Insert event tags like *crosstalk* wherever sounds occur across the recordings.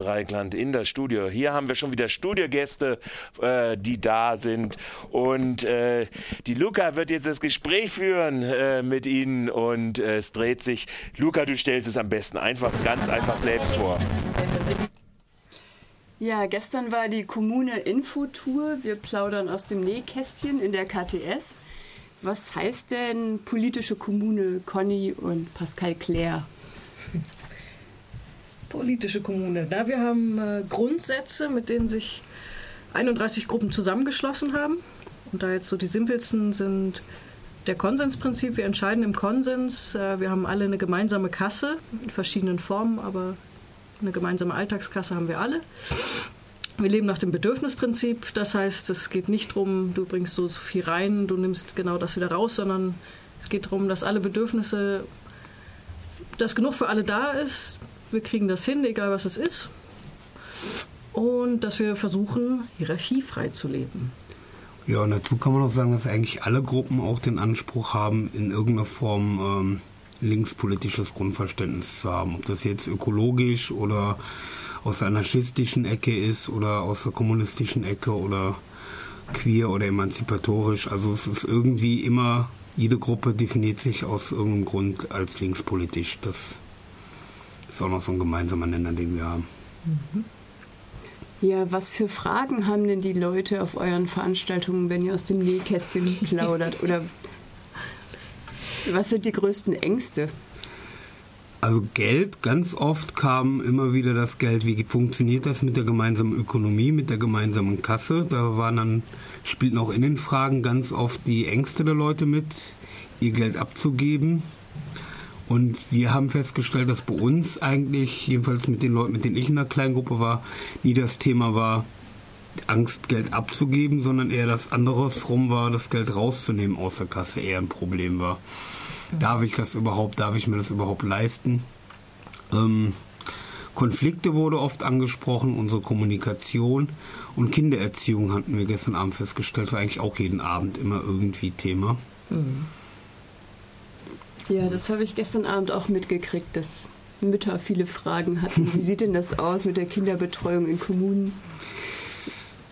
Rheinland in das Studio. Hier haben wir schon wieder Studiogäste, äh, die da sind. Und äh, die Luca wird jetzt das Gespräch führen äh, mit Ihnen und äh, es dreht sich. Luca, du stellst es am besten einfach, ganz einfach selbst vor. Ja, gestern war die Kommune Infotour. Wir plaudern aus dem Nähkästchen in der KTS. Was heißt denn politische Kommune Conny und Pascal Claire? Politische Kommune. Na, wir haben äh, Grundsätze, mit denen sich 31 Gruppen zusammengeschlossen haben. Und da jetzt so die simpelsten sind der Konsensprinzip. Wir entscheiden im Konsens. Äh, wir haben alle eine gemeinsame Kasse in verschiedenen Formen, aber eine gemeinsame Alltagskasse haben wir alle. Wir leben nach dem Bedürfnisprinzip. Das heißt, es geht nicht darum, du bringst so viel rein, du nimmst genau das wieder raus, sondern es geht darum, dass alle Bedürfnisse, dass genug für alle da ist, wir kriegen das hin, egal was es ist. Und dass wir versuchen, hierarchiefrei zu leben. Ja, und dazu kann man auch sagen, dass eigentlich alle Gruppen auch den Anspruch haben, in irgendeiner Form ähm, linkspolitisches Grundverständnis zu haben. Ob das jetzt ökologisch oder aus der anarchistischen Ecke ist oder aus der kommunistischen Ecke oder queer oder emanzipatorisch. Also es ist irgendwie immer, jede Gruppe definiert sich aus irgendeinem Grund als linkspolitisch. Das ist auch noch so ein gemeinsamer Nenner, den wir haben. Mhm. Ja, was für Fragen haben denn die Leute auf euren Veranstaltungen, wenn ihr aus dem Nähkästchen *laughs* plaudert? Oder was sind die größten Ängste? Also Geld, ganz oft kam immer wieder das Geld, wie funktioniert das mit der gemeinsamen Ökonomie, mit der gemeinsamen Kasse? Da waren dann, spielten auch Innenfragen ganz oft die Ängste der Leute mit, ihr Geld abzugeben. Und wir haben festgestellt, dass bei uns eigentlich, jedenfalls mit den Leuten, mit denen ich in der Kleingruppe war, nie das Thema war, Angst, Geld abzugeben, sondern eher das andersrum war, das Geld rauszunehmen aus der Kasse, eher ein Problem war. Darf ich das überhaupt, darf ich mir das überhaupt leisten? Ähm, Konflikte wurde oft angesprochen, unsere Kommunikation und Kindererziehung hatten wir gestern Abend festgestellt, war eigentlich auch jeden Abend immer irgendwie Thema. Mhm. Ja, das habe ich gestern Abend auch mitgekriegt, dass Mütter viele Fragen hatten. Wie *laughs* sieht denn das aus mit der Kinderbetreuung in Kommunen?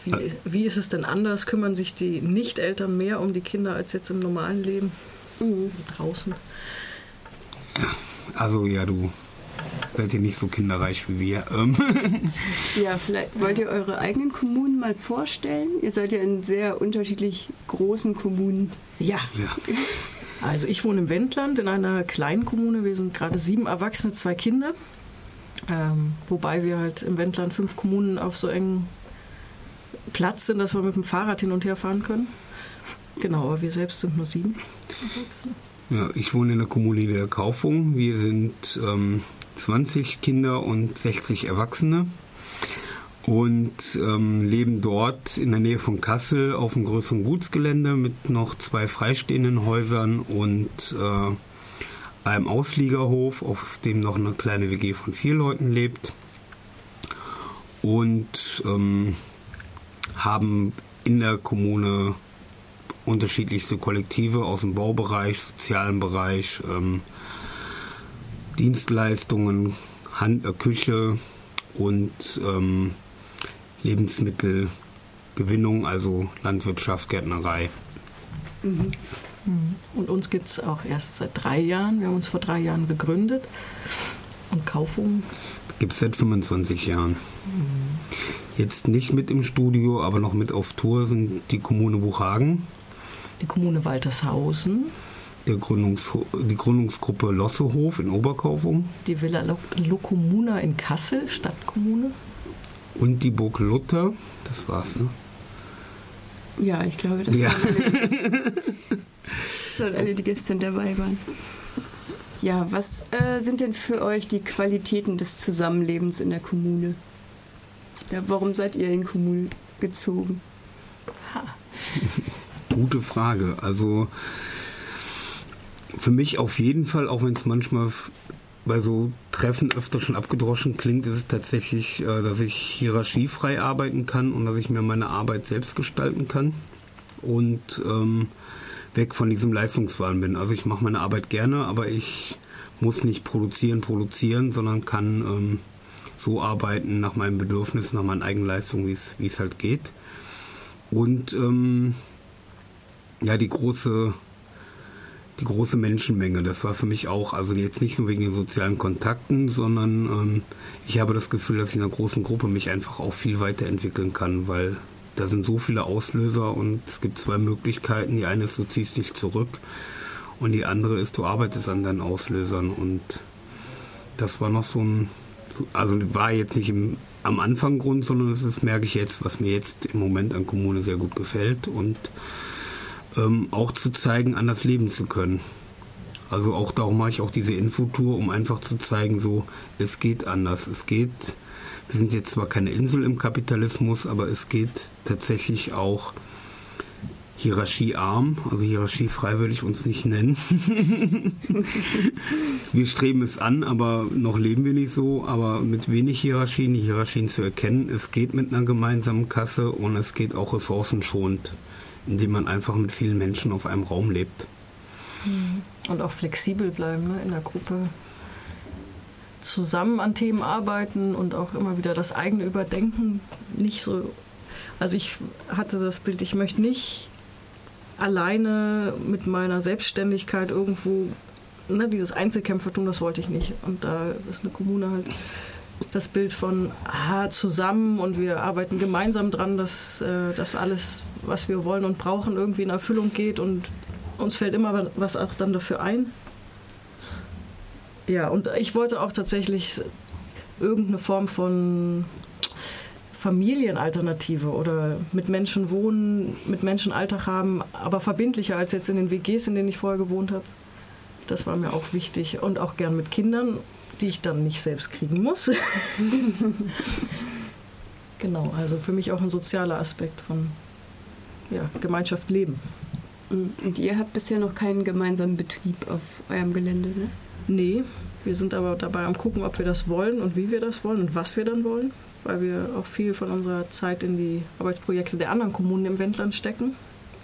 Wie, wie ist es denn anders? Kümmern sich die Nicht-Eltern mehr um die Kinder als jetzt im normalen Leben? Mhm. Draußen. Also ja, du seid ihr nicht so kinderreich wie wir. Ähm. *laughs* ja, vielleicht wollt ihr eure eigenen Kommunen mal vorstellen? Ihr seid ja in sehr unterschiedlich großen Kommunen. Ja. ja. *laughs* Also ich wohne im Wendland in einer kleinen Kommune. Wir sind gerade sieben Erwachsene, zwei Kinder. Ähm, wobei wir halt im Wendland fünf Kommunen auf so engen Platz sind, dass wir mit dem Fahrrad hin und her fahren können. Genau, aber wir selbst sind nur sieben Erwachsene. Ja, ich wohne in der Kommune der Kaufung. Wir sind ähm, 20 Kinder und 60 Erwachsene und ähm, leben dort in der Nähe von Kassel auf einem größeren Gutsgelände mit noch zwei freistehenden Häusern und äh, einem Ausliegerhof, auf dem noch eine kleine WG von vier Leuten lebt. Und ähm, haben in der Kommune unterschiedlichste Kollektive aus dem Baubereich, sozialen Bereich, ähm, Dienstleistungen, Hand, äh, Küche und ähm, Lebensmittelgewinnung, also Landwirtschaft, Gärtnerei. Mhm. Und uns gibt es auch erst seit drei Jahren. Wir haben uns vor drei Jahren gegründet. Und Kaufung? Gibt es seit 25 Jahren. Mhm. Jetzt nicht mit im Studio, aber noch mit auf Tour sind die Kommune Buchhagen. Die Kommune Waltershausen. Gründungs die Gründungsgruppe Lossehof in Oberkaufung. Die Villa Lokomuna in Kassel, Stadtkommune. Und die Burg Luther, das war's, ne? Ja, ich glaube, das ja. waren *laughs* alle, die gestern dabei waren. Ja, was äh, sind denn für euch die Qualitäten des Zusammenlebens in der Kommune? Ja, warum seid ihr in Kommune gezogen? Ha. *laughs* Gute Frage. Also für mich auf jeden Fall, auch wenn es manchmal bei so Treffen öfter schon abgedroschen klingt, ist es tatsächlich, äh, dass ich hierarchiefrei arbeiten kann und dass ich mir meine Arbeit selbst gestalten kann und ähm, weg von diesem Leistungswahn bin. Also ich mache meine Arbeit gerne, aber ich muss nicht produzieren, produzieren, sondern kann ähm, so arbeiten nach meinem Bedürfnis, nach meinen Eigenleistungen, wie es halt geht. Und ähm, ja, die große die große Menschenmenge. Das war für mich auch, also jetzt nicht nur wegen den sozialen Kontakten, sondern ähm, ich habe das Gefühl, dass ich in einer großen Gruppe mich einfach auch viel weiterentwickeln kann, weil da sind so viele Auslöser und es gibt zwei Möglichkeiten. Die eine ist, du ziehst dich zurück und die andere ist, du arbeitest an deinen Auslösern und das war noch so ein, also war jetzt nicht im, am Anfang Grund, sondern das ist, merke ich jetzt, was mir jetzt im Moment an Kommune sehr gut gefällt und ähm, auch zu zeigen, anders leben zu können. Also auch darum mache ich auch diese Infotour, um einfach zu zeigen, so, es geht anders. Es geht, wir sind jetzt zwar keine Insel im Kapitalismus, aber es geht tatsächlich auch hierarchiearm, also hierarchiefrei würde ich uns nicht nennen. *laughs* wir streben es an, aber noch leben wir nicht so, aber mit wenig Hierarchien, die Hierarchien zu erkennen. Es geht mit einer gemeinsamen Kasse und es geht auch ressourcenschonend indem man einfach mit vielen Menschen auf einem Raum lebt. Mhm. Und auch flexibel bleiben ne, in der Gruppe. Zusammen an Themen arbeiten und auch immer wieder das eigene Überdenken. Nicht so. Also ich hatte das Bild, ich möchte nicht alleine mit meiner Selbstständigkeit irgendwo, ne, dieses Einzelkämpfertum, das wollte ich nicht. Und da ist eine Kommune halt das Bild von ah, zusammen und wir arbeiten gemeinsam dran, dass äh, das alles, was wir wollen und brauchen, irgendwie in Erfüllung geht und uns fällt immer was auch dann dafür ein. Ja, und ich wollte auch tatsächlich irgendeine Form von Familienalternative oder mit Menschen wohnen, mit Menschen Alltag haben, aber verbindlicher als jetzt in den WGs, in denen ich vorher gewohnt habe. Das war mir auch wichtig und auch gern mit Kindern die ich dann nicht selbst kriegen muss. *laughs* genau, also für mich auch ein sozialer Aspekt von ja, Gemeinschaft leben. Und ihr habt bisher noch keinen gemeinsamen Betrieb auf eurem Gelände, ne? Nee, wir sind aber dabei am gucken, ob wir das wollen und wie wir das wollen und was wir dann wollen, weil wir auch viel von unserer Zeit in die Arbeitsprojekte der anderen Kommunen im Wendland stecken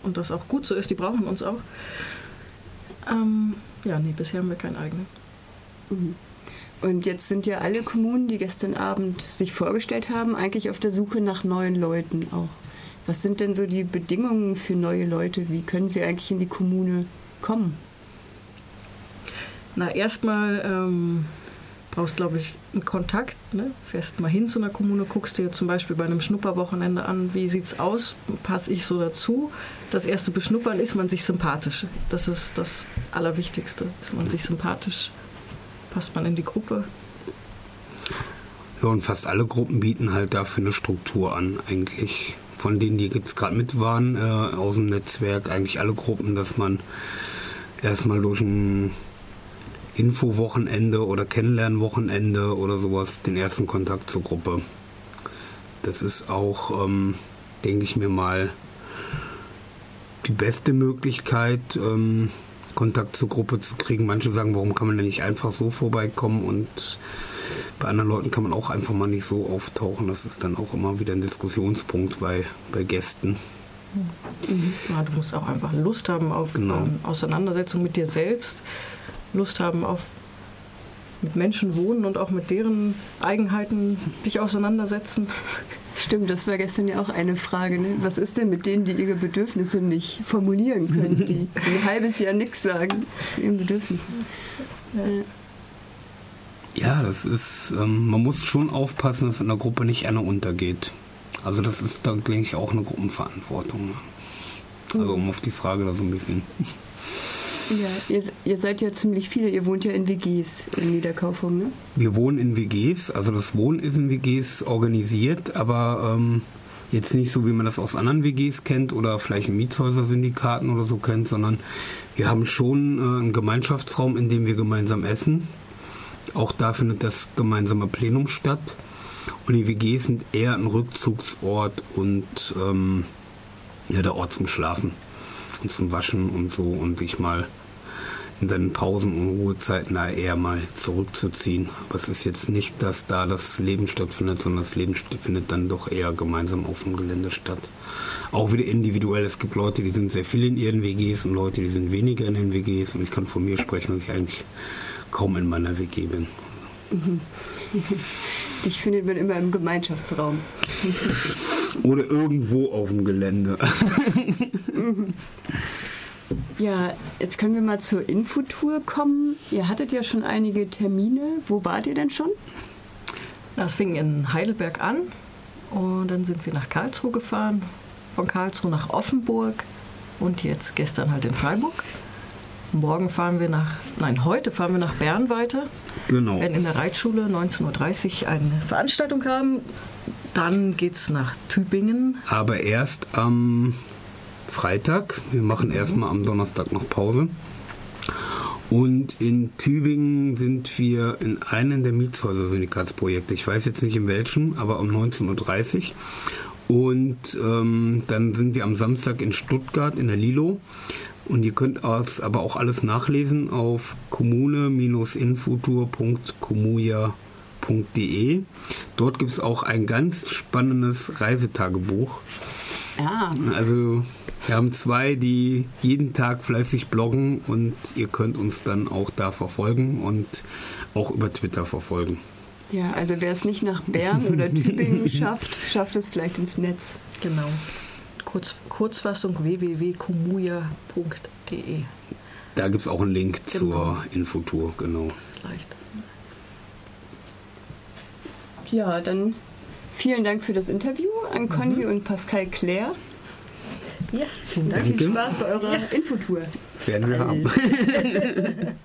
und das auch gut so ist, die brauchen uns auch. Ähm, ja, nee, bisher haben wir keinen eigenen. Mhm. Und jetzt sind ja alle Kommunen, die gestern Abend sich vorgestellt haben, eigentlich auf der Suche nach neuen Leuten auch. Was sind denn so die Bedingungen für neue Leute? Wie können sie eigentlich in die Kommune kommen? Na, erstmal ähm, brauchst, glaube ich, einen Kontakt. Ne? Fährst mal hin zu einer Kommune, guckst dir zum Beispiel bei einem Schnupperwochenende an, wie sieht's aus, passe ich so dazu. Das erste Beschnuppern ist man sich sympathisch. Das ist das Allerwichtigste, ist man sich sympathisch passt man in die Gruppe? Ja, und fast alle Gruppen bieten halt dafür eine Struktur an, eigentlich. Von denen, die jetzt gerade mit waren, äh, aus dem Netzwerk, eigentlich alle Gruppen, dass man erstmal durch ein Infowochenende oder Kennenlernwochenende oder sowas den ersten Kontakt zur Gruppe. Das ist auch, ähm, denke ich mir mal, die beste Möglichkeit, ähm, Kontakt zur Gruppe zu kriegen. Manche sagen, warum kann man denn nicht einfach so vorbeikommen und bei anderen Leuten kann man auch einfach mal nicht so auftauchen. Das ist dann auch immer wieder ein Diskussionspunkt bei, bei Gästen. Mhm. Ja, du musst auch einfach Lust haben auf genau. ähm, Auseinandersetzung mit dir selbst, Lust haben auf mit Menschen wohnen und auch mit deren Eigenheiten dich auseinandersetzen. Stimmt, das war gestern ja auch eine Frage. Ne? Was ist denn mit denen, die ihre Bedürfnisse nicht formulieren können, die ein halbes Jahr nichts sagen zu ihren Bedürfnissen? Ja. ja, das ist, ähm, man muss schon aufpassen, dass in der Gruppe nicht einer untergeht. Also das ist da, denke ich, auch eine Gruppenverantwortung. Ne? Also um auf die Frage da so ein bisschen ja, ihr, ihr, seid ja ziemlich viele. Ihr wohnt ja in WGs in Niederkaufung, ne? Wir wohnen in WGs. Also das Wohnen ist in WGs organisiert, aber ähm, jetzt nicht so, wie man das aus anderen WGs kennt oder vielleicht Mietshäuser-Syndikaten oder so kennt, sondern wir haben schon äh, einen Gemeinschaftsraum, in dem wir gemeinsam essen. Auch da findet das gemeinsame Plenum statt. Und die WGs sind eher ein Rückzugsort und ähm, ja, der Ort zum Schlafen und zum Waschen und so und sich mal in seinen Pausen und Ruhezeiten da eher mal zurückzuziehen. Aber es ist jetzt nicht, dass da das Leben stattfindet, sondern das Leben findet dann doch eher gemeinsam auf dem Gelände statt. Auch wieder individuell. Es gibt Leute, die sind sehr viel in ihren WGs und Leute, die sind weniger in den WGs. Und ich kann von mir sprechen, dass ich eigentlich kaum in meiner WG bin. *laughs* Dich findet man immer im Gemeinschaftsraum. Oder irgendwo auf dem Gelände. *laughs* Ja, jetzt können wir mal zur Infotour kommen. Ihr hattet ja schon einige Termine. Wo wart ihr denn schon? Das fing in Heidelberg an und dann sind wir nach Karlsruhe gefahren, von Karlsruhe nach Offenburg und jetzt gestern halt in Freiburg. Morgen fahren wir nach, nein, heute fahren wir nach Bern weiter. Genau. Werden in der Reitschule 19.30 Uhr eine Veranstaltung haben. Dann geht es nach Tübingen. Aber erst am Freitag. Wir machen erstmal am Donnerstag noch Pause. Und in Tübingen sind wir in einem der Mietshäuser-Syndikatsprojekte. Ich weiß jetzt nicht in welchem, aber um 19.30 Uhr. Und ähm, dann sind wir am Samstag in Stuttgart in der Lilo. Und ihr könnt es aber auch alles nachlesen auf kommune-infutur.commuja.de. Dort gibt es auch ein ganz spannendes Reisetagebuch. Ah. Also wir haben zwei, die jeden Tag fleißig bloggen und ihr könnt uns dann auch da verfolgen und auch über Twitter verfolgen. Ja, also wer es nicht nach Bern oder *laughs* Tübingen schafft, schafft es vielleicht ins Netz. Genau. Kurz, Kurzfassung www.komuja.de. Da gibt es auch einen Link Genau. zur Infotour, genau. Leicht. Ja, dann vielen Dank für das Interview an Conny und Pascal Claire. Ja, vielen Dank. Viel Danke. Spaß bei eurer Infotour. Werden wir haben. *laughs*